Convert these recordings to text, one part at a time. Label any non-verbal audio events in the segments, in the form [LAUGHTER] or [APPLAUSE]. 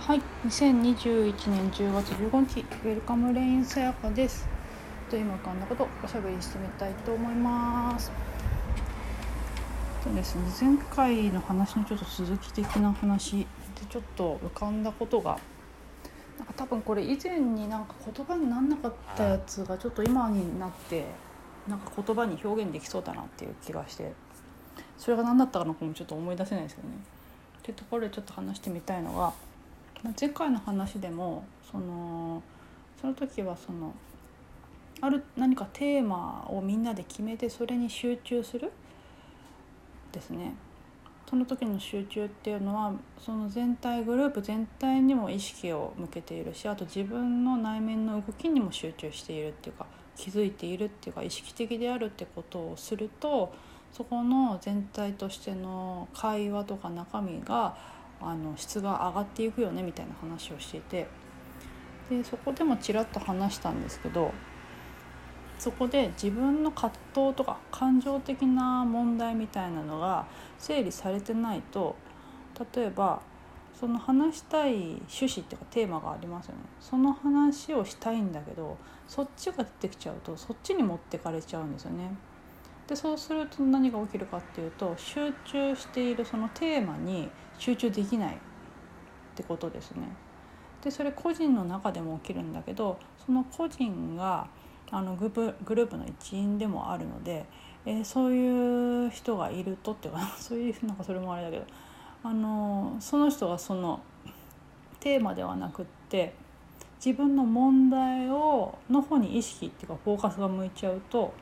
はい、2021年10月15日、 Welcome Rain さやかです。と今こんなことおしゃべりしてみたいと思います。とですね、前回の話のちょっと続き的な話でちょっと浮かんだことが、なんか多分これ以前になんか言葉にならなかったやつがちょっと今になってなんか言葉に表現できそうだなっていう気がして、それが何だったかのかもちょっと思い出せないですけどね。ってところでちょっと話してみたいのが。前回の話でもそのその時はそのある何かテーマをみんなで決めてそれに集中する？ですね。その時の集中っていうのはその全体グループ全体にも意識を向けているしあと自分の内面の動きにも集中しているっていうか気づいているっていうか意識的であるってことをするとそこの全体としての会話とか中身があの質が上がっていくよねみたいな話をしていてでそこでもちらっと話したんですけどそこで自分の葛藤とか感情的な問題みたいなのが整理されてないと例えばその話したい趣旨っていうかテーマがありますよねその話をしたいんだけどそっちが出てきちゃうとそっちに持ってかれちゃうんですよね。でそうすると何が起きるかっていうと集中しているそのテーマに集中できないってことですね。でそれ個人の中でも起きるんだけどその個人があのグループグループの一員でもあるので、えー、そういう人がいるとっていうかそういうなんかそれもあれだけどあのその人がそのテーマではなくって自分の問題をの方に意識っていうかフォーカスが向いちゃうと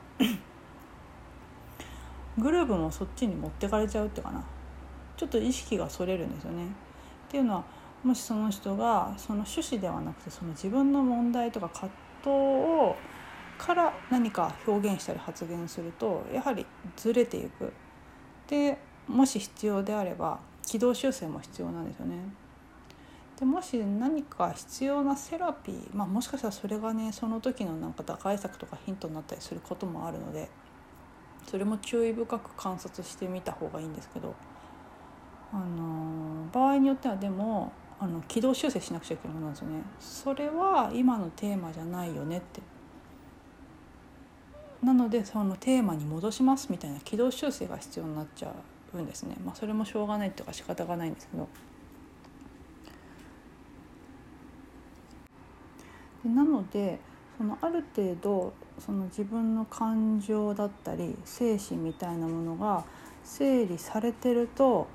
グループもそっちに持ってかれちゃうっていうかなちょっと意識がそれるんですよね。っていうのはもしその人がその趣旨ではなくてその自分の問題とか葛藤をから何か表現したり発言するとやはりずれていく。でもし必要であれば軌道修正も必要なんですよね。でもし何か必要なセラピー、まあ、もしかしたらそれがねその時のなんか打開策とかヒントになったりすることもあるのでそれも注意深く観察してみた方がいいんですけど、あの場合によってはでもあの軌道修正しなくちゃいけないものなんですよね。それは今のテーマじゃないよねってなのでそのテーマに戻しますみたいな軌道修正が必要になっちゃうんですね。まあ、それもしょうがないっていうか仕方がないんですけど。でなのでそのある程度その自分の感情だったり精神みたいなものが整理されてると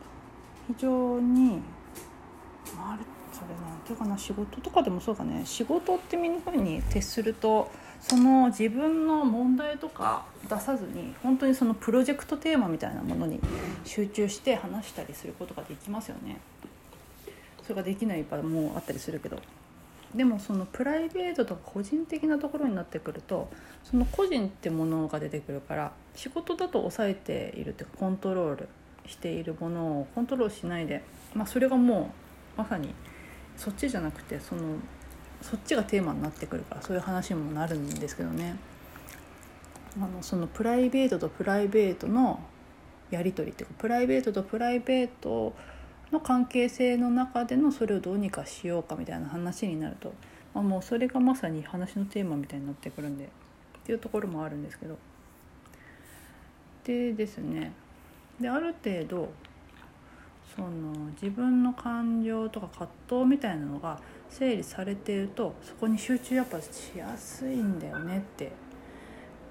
非常にあれ？それなんていうかな？仕事とかでもそうかね。仕事ってみんなふうに徹するとその自分の問題とか出さずに本当にそのプロジェクトテーマみたいなものに集中して話したりすることができますよね。それができない場合もあったりするけど。でもそのプライベートとか個人的なところになってくるとその個人ってものが出てくるから仕事だと抑えているっていうかコントロールしているものをコントロールしないで、まあ、それがもうまさにそっちじゃなくてそのそっちがテーマになってくるからそういう話にもなるんですけどね。あのそのプライベートとプライベートのやり取りっていうかプライベートとプライベートをの関係性の中でのそれをどうにかしようかみたいな話になると、まあ、もうそれがまさに話のテーマみたいになってくるんでっていうところもあるんですけど。でですね。である程度その自分の感情とか葛藤みたいなのが整理されているとそこに集中やっぱしやすいんだよねって。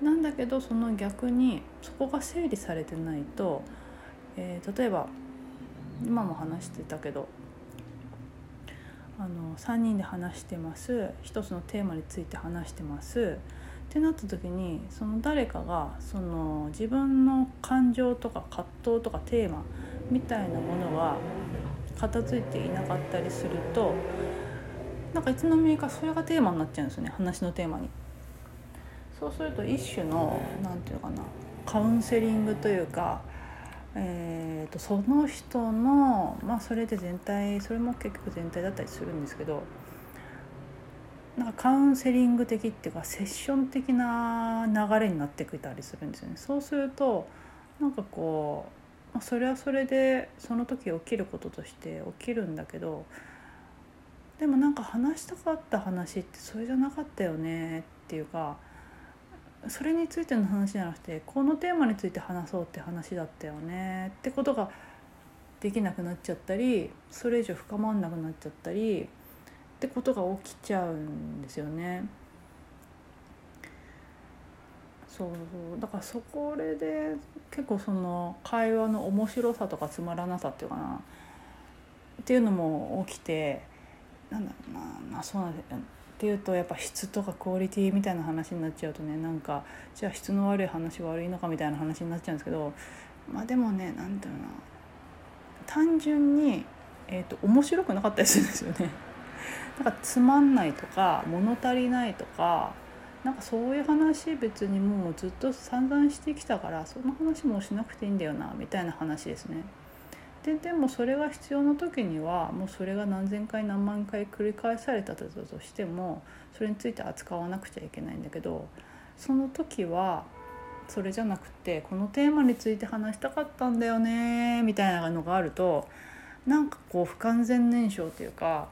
なんだけどその逆にそこが整理されてないと、えー、例えば今も話してたけどあの3人で話してます一つのテーマについて話してますってなった時にその誰かがその自分の感情とか葛藤とかテーマみたいなものが片付いていなかったりするとなんかいつの間にかそれがテーマになっちゃうんですよね話のテーマに。そうすると一種の何て言うかなカウンセリングというかえーと、その人のまあそれで全体それも結局全体だったりするんですけどなんかカウンセリング的っていうかセッション的な流れになってきたりするんですよね。そうするとなんかこう、それはそれでその時起きることとして起きるんだけどでもなんか話したかった話ってそれじゃなかったよねっていうかそれについての話じゃなくてこのテーマについて話そうって話だったよねってことができなくなっちゃったりそれ以上深まんなくなっちゃったりってことが起きちゃうんですよね。そうだからそこで結構その会話の面白さとかつまらなさっていうかなっていうのも起きてなんだろうなまあそうなんっていうとやっぱ質とかクオリティみたいな話になっちゃうとねなんかじゃあ質の悪い話悪いのかみたいな話になっちゃうんですけどまあでもね何ていうの単純に、えーと、面白くなかったりするんですよね。[LAUGHS] なんかつまんないとか物足りないとかなんかそういう話別にもうずっと散々してきたからその話もしなくていいんだよなみたいな話ですね。ででもそれが必要な時にはもうそれが何千回何万回繰り返されたとしてもそれについて扱わなくちゃいけないんだけどその時はそれじゃなくてこのテーマについて話したかったんだよねみたいなのがあるとなんかこう不完全燃焼というか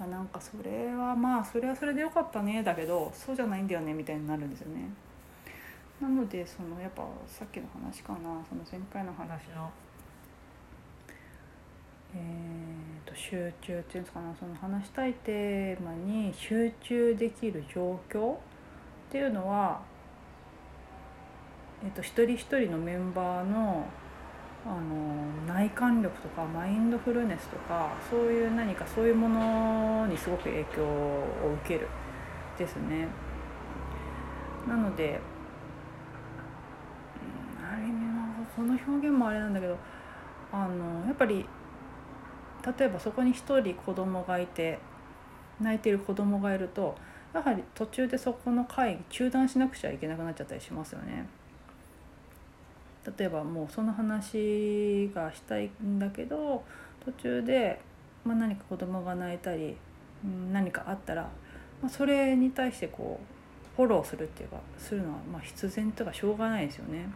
あなんかそれはまあそれはそれでよかったねだけどそうじゃないんだよねみたいになるんですよね。なのでそのやっぱさっきの話かなその前回の話の、えー、と集中っていうんですかなその話したいテーマに集中できる状況っていうのは、えー、と一人一人のメンバーのあの内観力とかマインドフルネスとかそういう何かそういうものにすごく影響を受けるですね。なので、ある意味この表現もあれなんだけどあのやっぱり例えばそこに一人子供がいて泣いてる子供がいるとやはり途中でそこの会議中断しなくちゃいけなくなっちゃったりしますよね。例えばもうその話がしたいんだけど途中で、まあ、何か子供が泣いたり何かあったら、まあ、それに対してこうフォローするっていうかするのはまあ必然とかしょうがないですよね。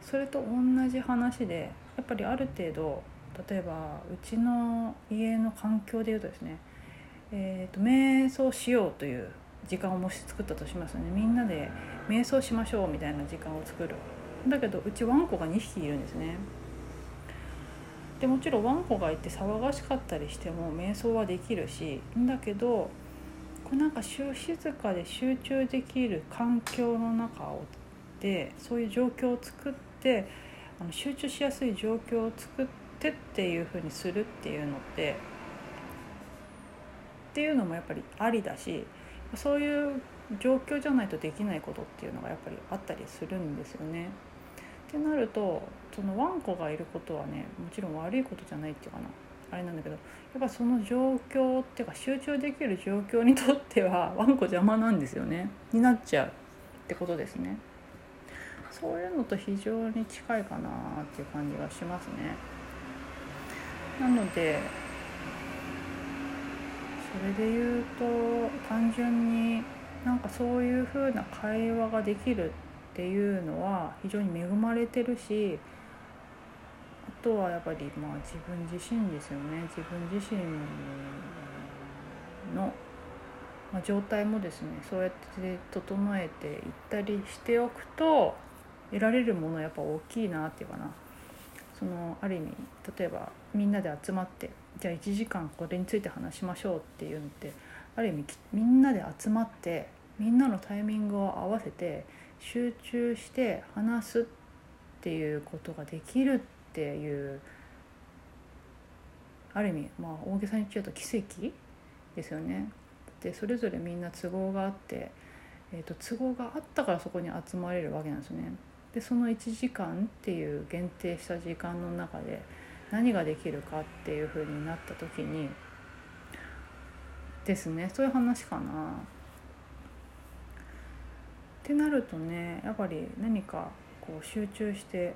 それと同じ話でやっぱりある程度例えばうちの家の環境でいうとですね、えーと、瞑想しようという時間をもし作ったとしますね。みんなで瞑想しましょうみたいな時間を作る。だけどうちワンコが2匹いるんですね。でもちろんワンコがいて騒がしかったりしても瞑想はできるし。だけどこうなんか静かで集中できる環境の中をでそういう状況を作ってあの集中しやすい状況を作ってっていうふうにするっていうのってっていうのもやっぱりありだしそういう状況じゃないとできないことっていうのがやっぱりあったりするんですよね。ってなるとそのワンコがいることはねもちろん悪いことじゃないっていうかな。あれなんだけどやっぱその状況っていうか集中できる状況にとってはワンコ邪魔なんですよね。になっちゃうってことですね。そういうのと非常に近いかなっていう感じがしますね。なのでそれで言うと単純になんかそういう風な会話ができるっていうのは非常に恵まれてるしあとはやっぱりまあ自分自身ですよね。自分自身の、ま、状態もですねそうやって整えていったりしておくと得られるものはやっぱ大きいなっていうかな。そのある意味例えばみんなで集まってじゃあ1時間これについて話しましょうっていうのってある意味みんなで集まってみんなのタイミングを合わせて集中して話すっていうことができるっていうある意味まあ大げさに言っちゃうと奇跡ですよね。でそれぞれみんな都合があって、えーと、都合があったからそこに集まれるわけなんですよね。でその1時間っていう限定した時間の中で何ができるかっていうふうになった時にですねそういう話かな。ってなるとねやっぱり何かこう集中して、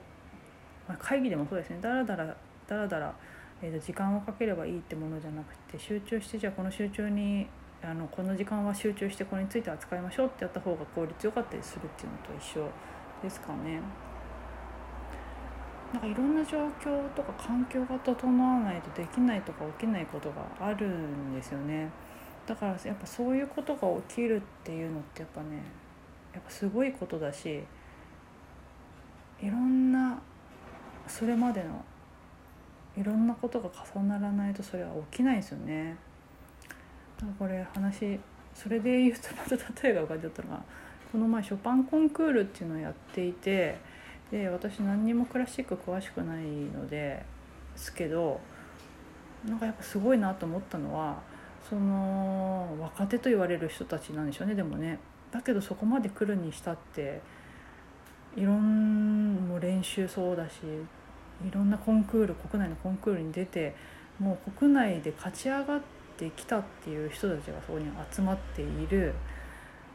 会議でもそうですねだらだらだらだら、えー、と時間をかければいいってものじゃなくて集中してじゃあこの集中にあのこの時間は集中してこれについて扱いましょうってやった方が効率よかったりするっていうのと一緒ですかね。なんかいろんな状況とか環境が整わないとできないとか起きないことがあるんですよねだからやっぱそういうことが起きるっていうのってやっぱねやっぱすごいことだしいろんなそれまでのいろんなことが重ならないとそれは起きないですよね。だからこれ話それで言うとまた例えが浮かんじゃったのがこの前ショパンコンクールっていうのをやっていてで私何にもクラシック詳しくないのですけどなんかやっぱすごいなと思ったのはその若手と言われる人たちなんでしょうねでもね。だけどそこまで来るにしたっていろんも練習そうだしいろんなコンクール国内のコンクールに出てもう国内で勝ち上がってきたっていう人たちがそこに集まっている、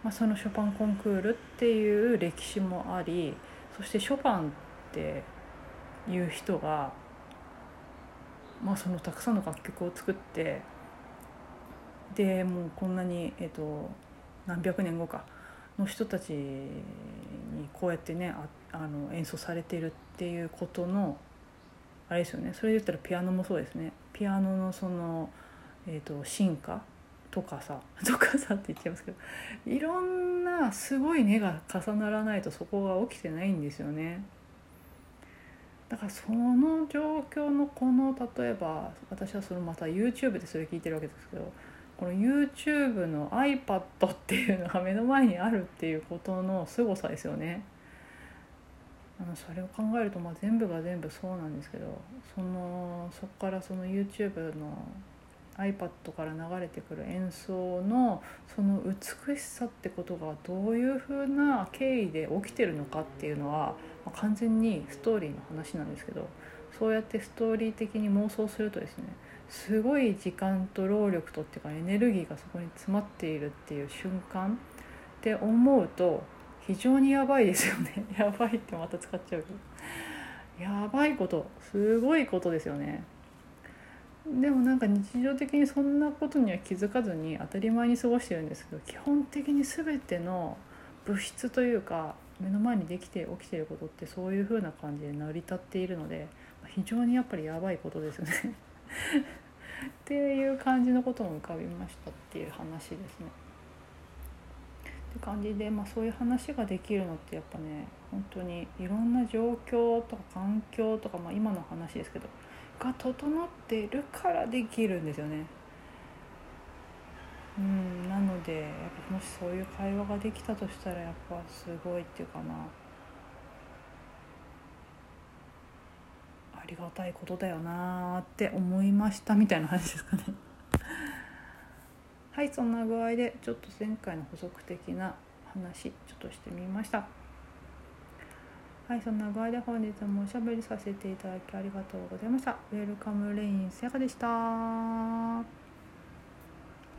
まあ、そのショパンコンクールっていう歴史もありそしてショパンっていう人が、まあ、そのたくさんの楽曲を作ってでもうこんなに、えっと、何百年後かの人たちにこうやってねああの演奏されてるっていうことのあれですよね。それで言ったらピアノもそうですね。ピアノのその、えーと、進化とかさとかさって言っちゃいますけどいろんなすごい根が重ならないとそこが起きてないんですよね。だからその状況のこの例えば私はそのまた YouTube でそれ聞いてるわけですけどこの YouTube の iPad っていうのが目の前にあるっていうことの凄さですよね。あのそれを考えるとまあ全部が全部そうなんですけどそのそこからその YouTube の iPad から流れてくる演奏のその美しさってことがどういうふうな経緯で起きてるのかっていうのは、まあ、完全にストーリーの話なんですけどそうやってストーリー的に妄想するとですねすごい時間と労力とっていうかエネルギーがそこに詰まっているっていう瞬間って思うと非常にやばいですよね。[LAUGHS] やばいってまた使っちゃうけど。やばいことすごいことですよね。でもなんか日常的にそんなことには気づかずに当たり前に過ごしてるんですけど基本的に全ての物質というか目の前にできて起きてることってそういう風な感じで成り立っているので非常にやっぱりやばいことですよね [LAUGHS] っていう感じのことも浮かびましたっていう話ですね。って感じで、まあ、そういう話ができるのってやっぱね本当にいろんな状況とか環境とか、まあ、今の話ですけどが整っているからできるんですよね。うんなのでやっぱもしそういう会話ができたとしたらやっぱすごいっていうかなありがたいことだよなって思いましたみたいな話ですかね。はいそんな具合でちょっと前回の補足的な話ちょっとしてみましたはいそんな具合で本日もおしゃべりさせていただきありがとうございました。 Welcome Rain さやかでした。